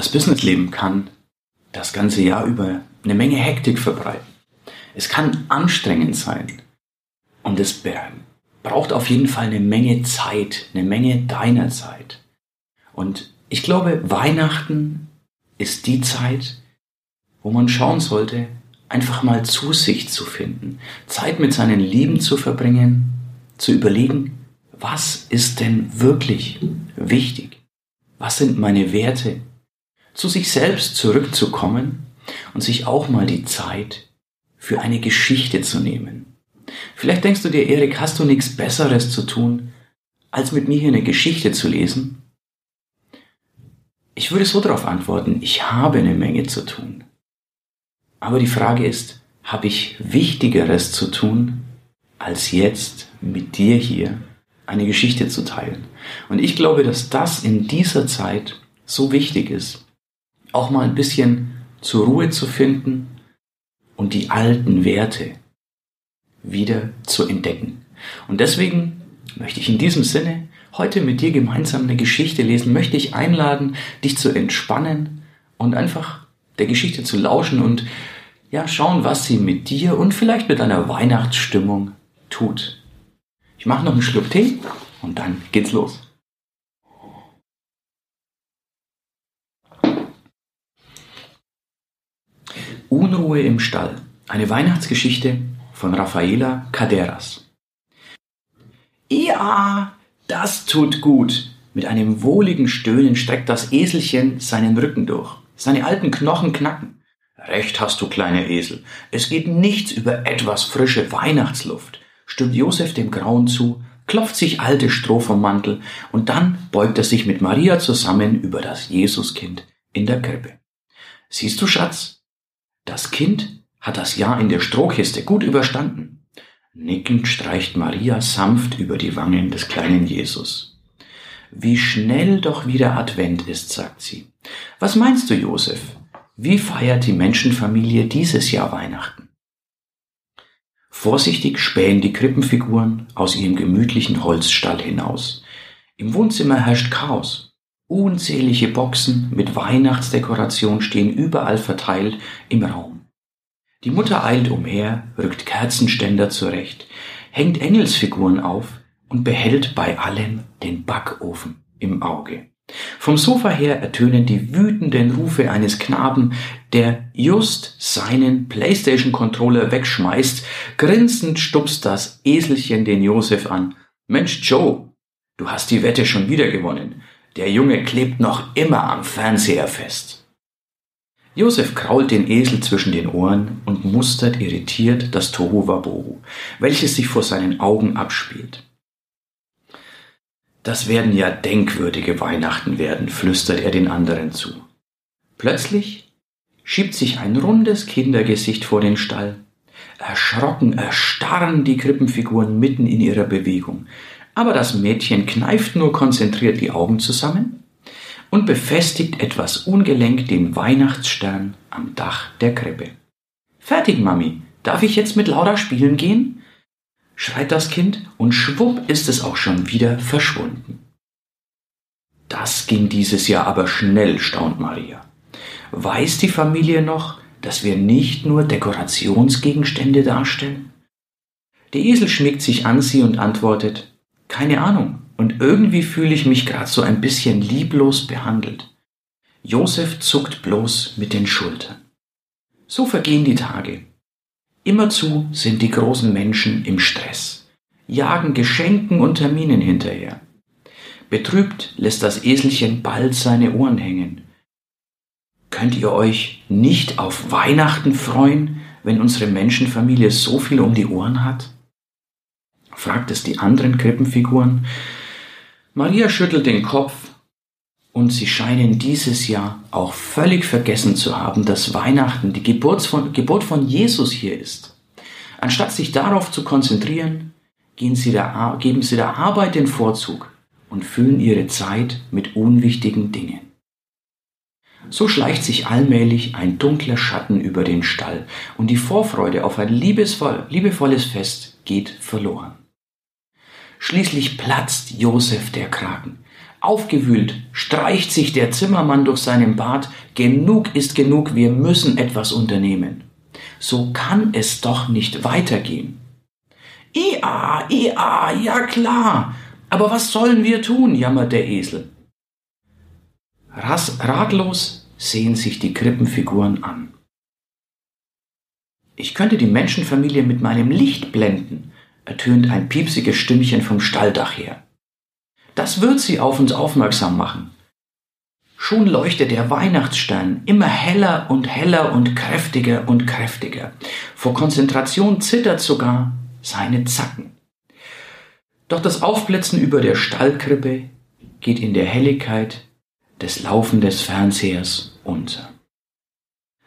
Das Businessleben kann das ganze Jahr über eine Menge Hektik verbreiten. Es kann anstrengend sein und es braucht auf jeden Fall eine Menge Zeit, eine Menge deiner Zeit. Und ich glaube, Weihnachten ist die Zeit, wo man schauen sollte, einfach mal zu sich zu finden, Zeit mit seinen Lieben zu verbringen, zu überlegen, was ist denn wirklich wichtig? Was sind meine Werte? Zu sich selbst zurückzukommen und sich auch mal die Zeit für eine Geschichte zu nehmen. Vielleicht denkst du dir, Erik, hast du nichts Besseres zu tun, als mit mir hier eine Geschichte zu lesen? Ich würde so darauf antworten, ich habe eine Menge zu tun. Aber die Frage ist, habe ich Wichtigeres zu tun, als jetzt mit dir hier eine Geschichte zu teilen? Und ich glaube, dass das in dieser Zeit so wichtig ist, auch mal ein bisschen zur Ruhe zu finden und die alten Werte wieder zu entdecken. Und deswegen möchte ich in diesem Sinne heute mit dir gemeinsam eine Geschichte lesen, möchte ich einladen, dich zu entspannen und einfach der Geschichte zu lauschen und ja, schauen, was sie mit dir und vielleicht mit deiner Weihnachtsstimmung tut. Ich mache noch einen Schluck Tee und dann geht's los. Unruhe im Stall. Eine Weihnachtsgeschichte von Rafaela Caderas. Ja, das tut gut. Mit einem wohligen Stöhnen streckt das Eselchen seinen Rücken durch. Seine alten Knochen knacken. Recht hast du, kleiner Esel. Es geht nichts über etwas frische Weihnachtsluft, stimmt Josef dem Grauen zu, klopft sich alte Stroh vom Mantel und dann beugt er sich mit Maria zusammen über das Jesuskind in der Krippe. Siehst du, Schatz? Das Kind hat das Jahr in der Strohkiste gut überstanden. Nickend streicht Maria sanft über die Wangen des kleinen Jesus. Wie schnell doch wieder Advent ist, sagt sie. Was meinst du, Josef? Wie feiert die Menschenfamilie dieses Jahr Weihnachten? Vorsichtig spähen die Krippenfiguren aus ihrem gemütlichen Holzstall hinaus. Im Wohnzimmer herrscht Chaos. Unzählige Boxen mit Weihnachtsdekoration stehen überall verteilt im Raum. Die Mutter eilt umher, rückt Kerzenständer zurecht, hängt Engelsfiguren auf und behält bei allem den Backofen im Auge. Vom Sofa her ertönen die wütenden Rufe eines Knaben, der just seinen Playstation-Controller wegschmeißt. Grinsend stupst das Eselchen den Josef an. Mensch, Joe, du hast die Wette schon wieder gewonnen. Der Junge klebt noch immer am Fernseher fest. Josef krault den Esel zwischen den Ohren und mustert irritiert das Tohuwabohu, welches sich vor seinen Augen abspielt. Das werden ja denkwürdige Weihnachten werden, flüstert er den anderen zu. Plötzlich schiebt sich ein rundes Kindergesicht vor den Stall. Erschrocken erstarren die Krippenfiguren mitten in ihrer Bewegung. Aber das Mädchen kneift nur konzentriert die Augen zusammen und befestigt etwas ungelenk den Weihnachtsstern am Dach der Krippe. Fertig, Mami. Darf ich jetzt mit Laura spielen gehen? schreit das Kind und schwupp ist es auch schon wieder verschwunden. Das ging dieses Jahr aber schnell, staunt Maria. Weiß die Familie noch, dass wir nicht nur Dekorationsgegenstände darstellen? Der Esel schmiegt sich an sie und antwortet, keine Ahnung, und irgendwie fühle ich mich gerade so ein bisschen lieblos behandelt. Josef zuckt bloß mit den Schultern. So vergehen die Tage. Immerzu sind die großen Menschen im Stress, jagen Geschenken und Terminen hinterher. Betrübt lässt das Eselchen bald seine Ohren hängen. Könnt ihr euch nicht auf Weihnachten freuen, wenn unsere Menschenfamilie so viel um die Ohren hat? Fragt es die anderen Krippenfiguren. Maria schüttelt den Kopf und sie scheinen dieses Jahr auch völlig vergessen zu haben, dass Weihnachten die Geburt von, Geburt von Jesus hier ist. Anstatt sich darauf zu konzentrieren, sie der, geben sie der Arbeit den Vorzug und füllen ihre Zeit mit unwichtigen Dingen. So schleicht sich allmählich ein dunkler Schatten über den Stall und die Vorfreude auf ein liebesvoll, liebevolles Fest geht verloren. Schließlich platzt Josef der Kragen. Aufgewühlt streicht sich der Zimmermann durch seinen Bart. Genug ist genug, wir müssen etwas unternehmen. So kann es doch nicht weitergehen. Ia, ia, ja klar. Aber was sollen wir tun? jammert der Esel. ratlos sehen sich die Krippenfiguren an. Ich könnte die Menschenfamilie mit meinem Licht blenden, ertönt ein piepsiges Stimmchen vom Stalldach her. Das wird sie auf uns aufmerksam machen. Schon leuchtet der Weihnachtsstern immer heller und heller und kräftiger und kräftiger. Vor Konzentration zittert sogar seine Zacken. Doch das Aufblitzen über der Stallkrippe geht in der Helligkeit des Laufen des Fernsehers unter.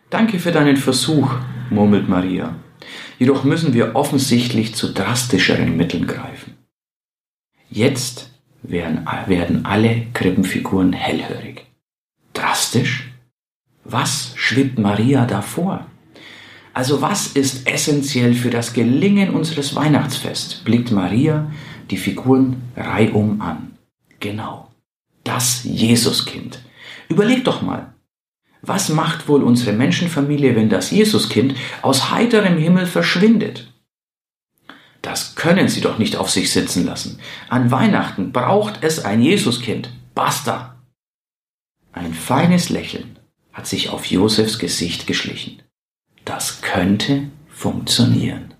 Danke für deinen Versuch, murmelt Maria. Jedoch müssen wir offensichtlich zu drastischeren Mitteln greifen. Jetzt werden, werden alle Krippenfiguren hellhörig. Drastisch? Was schwebt Maria da vor? Also was ist essentiell für das Gelingen unseres Weihnachtsfests? blickt Maria die Figuren reihum an. Genau, das Jesuskind. Überleg doch mal, was macht wohl unsere Menschenfamilie, wenn das Jesuskind aus heiterem Himmel verschwindet? Das können Sie doch nicht auf sich sitzen lassen. An Weihnachten braucht es ein Jesuskind. Basta! Ein feines Lächeln hat sich auf Josefs Gesicht geschlichen. Das könnte funktionieren.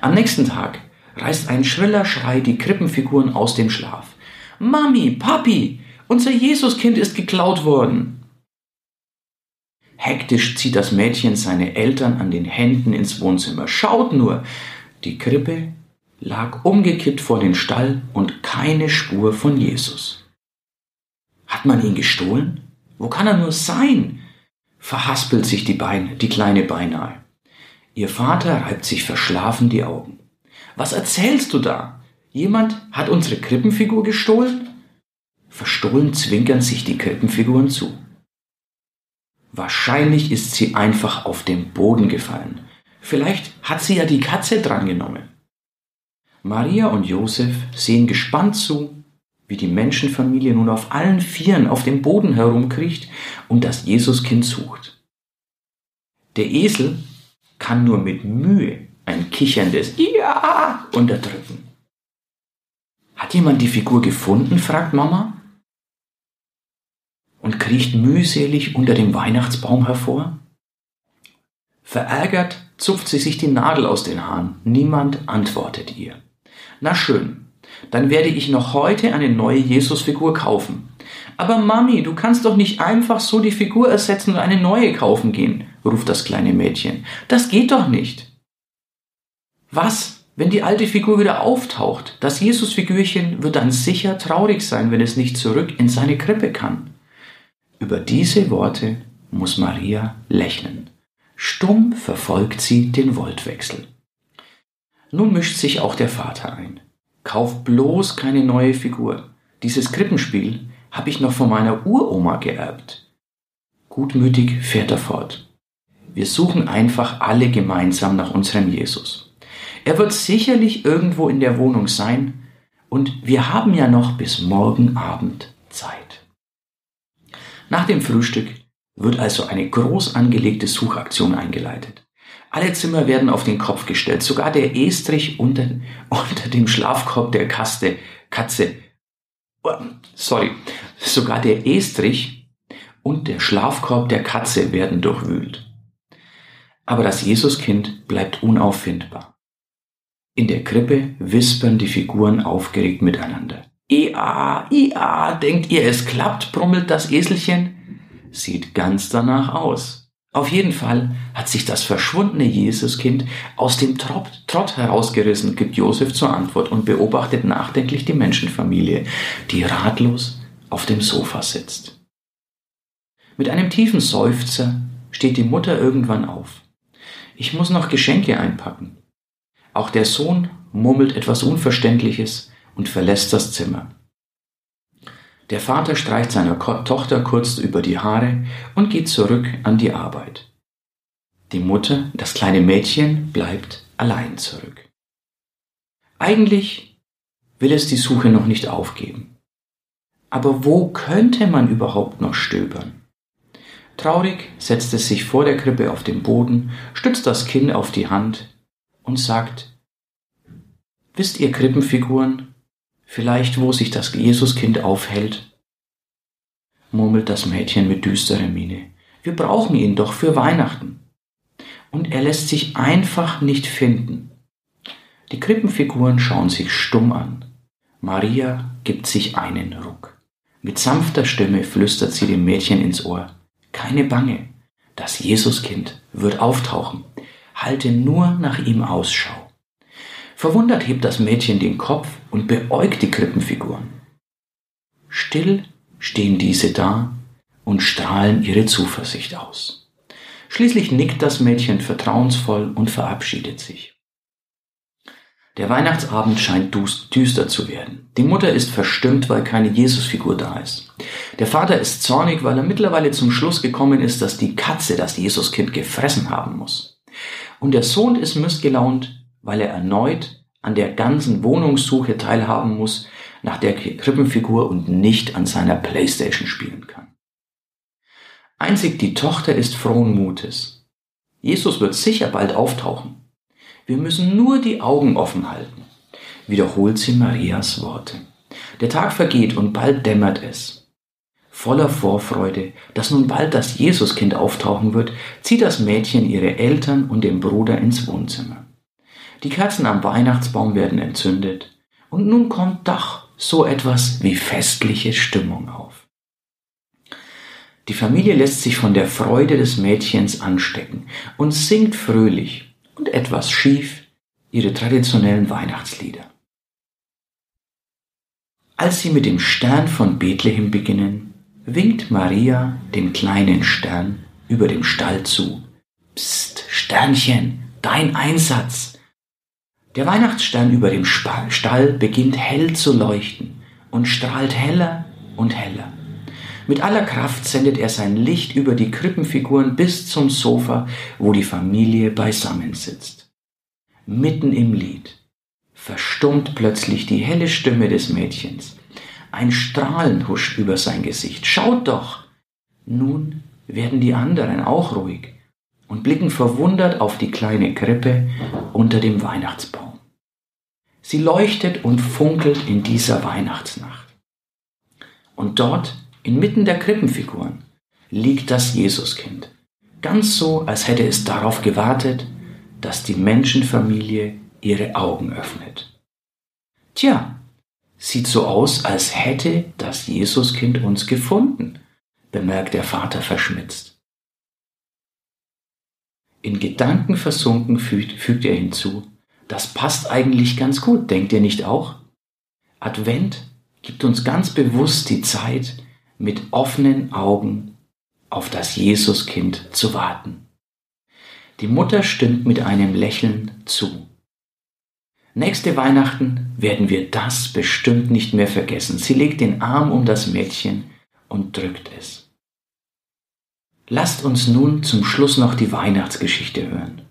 Am nächsten Tag reißt ein schriller Schrei die Krippenfiguren aus dem Schlaf. Mami, Papi, unser Jesuskind ist geklaut worden. Hektisch zieht das Mädchen seine Eltern an den Händen ins Wohnzimmer. Schaut nur, die Krippe lag umgekippt vor den Stall und keine Spur von Jesus. Hat man ihn gestohlen? Wo kann er nur sein? Verhaspelt sich die, Beine, die Kleine beinahe. Ihr Vater reibt sich verschlafen die Augen. Was erzählst du da? Jemand hat unsere Krippenfigur gestohlen? Verstohlen zwinkern sich die Krippenfiguren zu. Wahrscheinlich ist sie einfach auf den Boden gefallen. Vielleicht hat sie ja die Katze drangenommen. Maria und Josef sehen gespannt zu, wie die Menschenfamilie nun auf allen Vieren auf dem Boden herumkriecht und das Jesuskind sucht. Der Esel kann nur mit Mühe ein kicherndes Ja unterdrücken. Hat jemand die Figur gefunden? fragt Mama und kriecht mühselig unter dem Weihnachtsbaum hervor. Verärgert zupft sie sich die Nadel aus den Haaren. Niemand antwortet ihr. Na schön, dann werde ich noch heute eine neue Jesusfigur kaufen. Aber Mami, du kannst doch nicht einfach so die Figur ersetzen und eine neue kaufen gehen, ruft das kleine Mädchen. Das geht doch nicht. Was, wenn die alte Figur wieder auftaucht? Das Jesusfigürchen wird dann sicher traurig sein, wenn es nicht zurück in seine Krippe kann. Über diese Worte muss Maria lächeln. Stumm verfolgt sie den Voltwechsel. Nun mischt sich auch der Vater ein. Kauf bloß keine neue Figur. Dieses Krippenspiel habe ich noch von meiner Uroma geerbt. Gutmütig fährt er fort. Wir suchen einfach alle gemeinsam nach unserem Jesus. Er wird sicherlich irgendwo in der Wohnung sein und wir haben ja noch bis morgen Abend Zeit. Nach dem Frühstück wird also eine groß angelegte Suchaktion eingeleitet. Alle Zimmer werden auf den Kopf gestellt, sogar der Estrich unter, unter dem Schlafkorb der Kaste, Katze, oh, sorry, sogar der Estrich und der Schlafkorb der Katze werden durchwühlt. Aber das Jesuskind bleibt unauffindbar. In der Krippe wispern die Figuren aufgeregt miteinander. Ia, ia, denkt ihr, es klappt, brummelt das Eselchen. Sieht ganz danach aus. Auf jeden Fall hat sich das verschwundene Jesuskind aus dem Trott, Trott herausgerissen, gibt Josef zur Antwort und beobachtet nachdenklich die Menschenfamilie, die ratlos auf dem Sofa sitzt. Mit einem tiefen Seufzer steht die Mutter irgendwann auf. Ich muss noch Geschenke einpacken. Auch der Sohn murmelt etwas Unverständliches und verlässt das Zimmer. Der Vater streicht seiner Tochter kurz über die Haare und geht zurück an die Arbeit. Die Mutter, das kleine Mädchen, bleibt allein zurück. Eigentlich will es die Suche noch nicht aufgeben. Aber wo könnte man überhaupt noch stöbern? Traurig setzt es sich vor der Krippe auf den Boden, stützt das Kinn auf die Hand und sagt, Wisst ihr Krippenfiguren, vielleicht wo sich das Jesuskind aufhält? murmelt das Mädchen mit düsterer Miene. Wir brauchen ihn doch für Weihnachten. Und er lässt sich einfach nicht finden. Die Krippenfiguren schauen sich stumm an. Maria gibt sich einen Ruck. Mit sanfter Stimme flüstert sie dem Mädchen ins Ohr. Keine Bange, das Jesuskind wird auftauchen. Halte nur nach ihm Ausschau. Verwundert hebt das Mädchen den Kopf und beäugt die Krippenfiguren. Still stehen diese da und strahlen ihre Zuversicht aus. Schließlich nickt das Mädchen vertrauensvoll und verabschiedet sich. Der Weihnachtsabend scheint düster zu werden. Die Mutter ist verstimmt, weil keine Jesusfigur da ist. Der Vater ist zornig, weil er mittlerweile zum Schluss gekommen ist, dass die Katze das Jesuskind gefressen haben muss. Und der Sohn ist missgelaunt, weil er erneut an der ganzen Wohnungssuche teilhaben muss nach der Krippenfigur und nicht an seiner Playstation spielen kann. Einzig die Tochter ist frohen Mutes. Jesus wird sicher bald auftauchen. Wir müssen nur die Augen offen halten, wiederholt sie Marias Worte. Der Tag vergeht und bald dämmert es. Voller Vorfreude, dass nun bald das Jesuskind auftauchen wird, zieht das Mädchen ihre Eltern und den Bruder ins Wohnzimmer. Die Kerzen am Weihnachtsbaum werden entzündet und nun kommt doch so etwas wie festliche Stimmung auf. Die Familie lässt sich von der Freude des Mädchens anstecken und singt fröhlich und etwas schief ihre traditionellen Weihnachtslieder. Als sie mit dem Stern von Bethlehem beginnen, winkt Maria dem kleinen Stern über dem Stall zu. Psst, Sternchen, dein Einsatz. Der Weihnachtsstern über dem Stall beginnt hell zu leuchten und strahlt heller und heller. Mit aller Kraft sendet er sein Licht über die Krippenfiguren bis zum Sofa, wo die Familie beisammen sitzt. Mitten im Lied verstummt plötzlich die helle Stimme des Mädchens. Ein Strahlen huscht über sein Gesicht. Schaut doch! Nun werden die anderen auch ruhig und blicken verwundert auf die kleine Krippe unter dem Weihnachtsbaum. Sie leuchtet und funkelt in dieser Weihnachtsnacht. Und dort Inmitten der Krippenfiguren liegt das Jesuskind. Ganz so, als hätte es darauf gewartet, dass die Menschenfamilie ihre Augen öffnet. Tja, sieht so aus, als hätte das Jesuskind uns gefunden, bemerkt der Vater verschmitzt. In Gedanken versunken fügt, fügt er hinzu, das passt eigentlich ganz gut, denkt ihr nicht auch? Advent gibt uns ganz bewusst die Zeit, mit offenen Augen auf das Jesuskind zu warten. Die Mutter stimmt mit einem Lächeln zu. Nächste Weihnachten werden wir das bestimmt nicht mehr vergessen. Sie legt den Arm um das Mädchen und drückt es. Lasst uns nun zum Schluss noch die Weihnachtsgeschichte hören.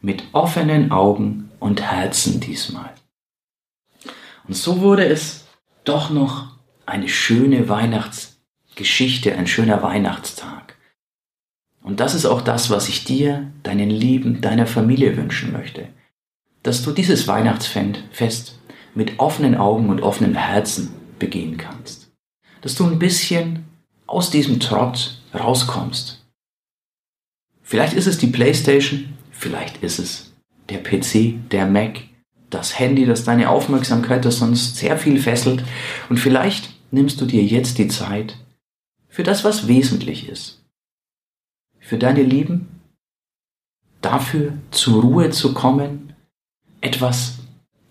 Mit offenen Augen und Herzen diesmal. Und so wurde es doch noch eine schöne Weihnachtsgeschichte Geschichte, ein schöner Weihnachtstag. Und das ist auch das, was ich dir, deinen Lieben, deiner Familie wünschen möchte. Dass du dieses Weihnachtsfest mit offenen Augen und offenem Herzen begehen kannst. Dass du ein bisschen aus diesem Trott rauskommst. Vielleicht ist es die Playstation, vielleicht ist es der PC, der Mac, das Handy, das deine Aufmerksamkeit, das sonst sehr viel fesselt. Und vielleicht nimmst du dir jetzt die Zeit, für das, was wesentlich ist. Für deine Lieben, dafür zur Ruhe zu kommen, etwas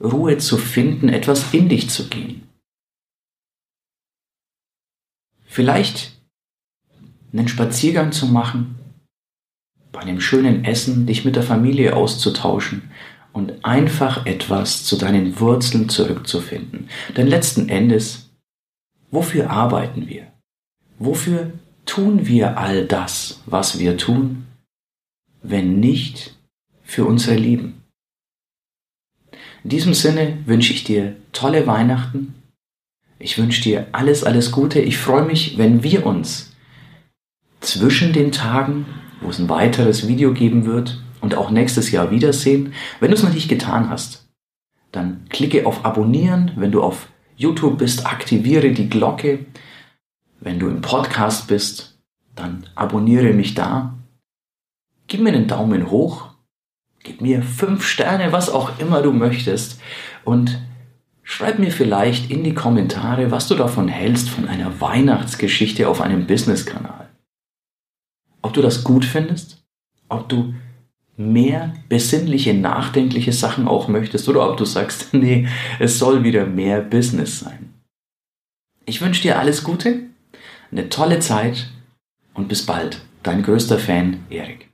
Ruhe zu finden, etwas in dich zu gehen. Vielleicht einen Spaziergang zu machen, bei einem schönen Essen dich mit der Familie auszutauschen und einfach etwas zu deinen Wurzeln zurückzufinden. Denn letzten Endes, wofür arbeiten wir? Wofür tun wir all das, was wir tun, wenn nicht für unsere Lieben? In diesem Sinne wünsche ich dir tolle Weihnachten, Ich wünsche dir alles, alles Gute. Ich freue mich, wenn wir uns zwischen den Tagen, wo es ein weiteres Video geben wird und auch nächstes Jahr wiedersehen. Wenn du es noch nicht getan hast, dann klicke auf Abonnieren. Wenn du auf YouTube bist, aktiviere die Glocke. Wenn du im Podcast bist, dann abonniere mich da. Gib mir einen Daumen hoch. Gib mir fünf Sterne, was auch immer du möchtest. Und schreib mir vielleicht in die Kommentare, was du davon hältst, von einer Weihnachtsgeschichte auf einem Business-Kanal. Du das gut findest, ob du mehr besinnliche, nachdenkliche Sachen auch möchtest oder ob du sagst, nee, es soll wieder mehr Business sein. Ich wünsche dir alles Gute, eine tolle Zeit und bis bald. Dein größter Fan, Erik.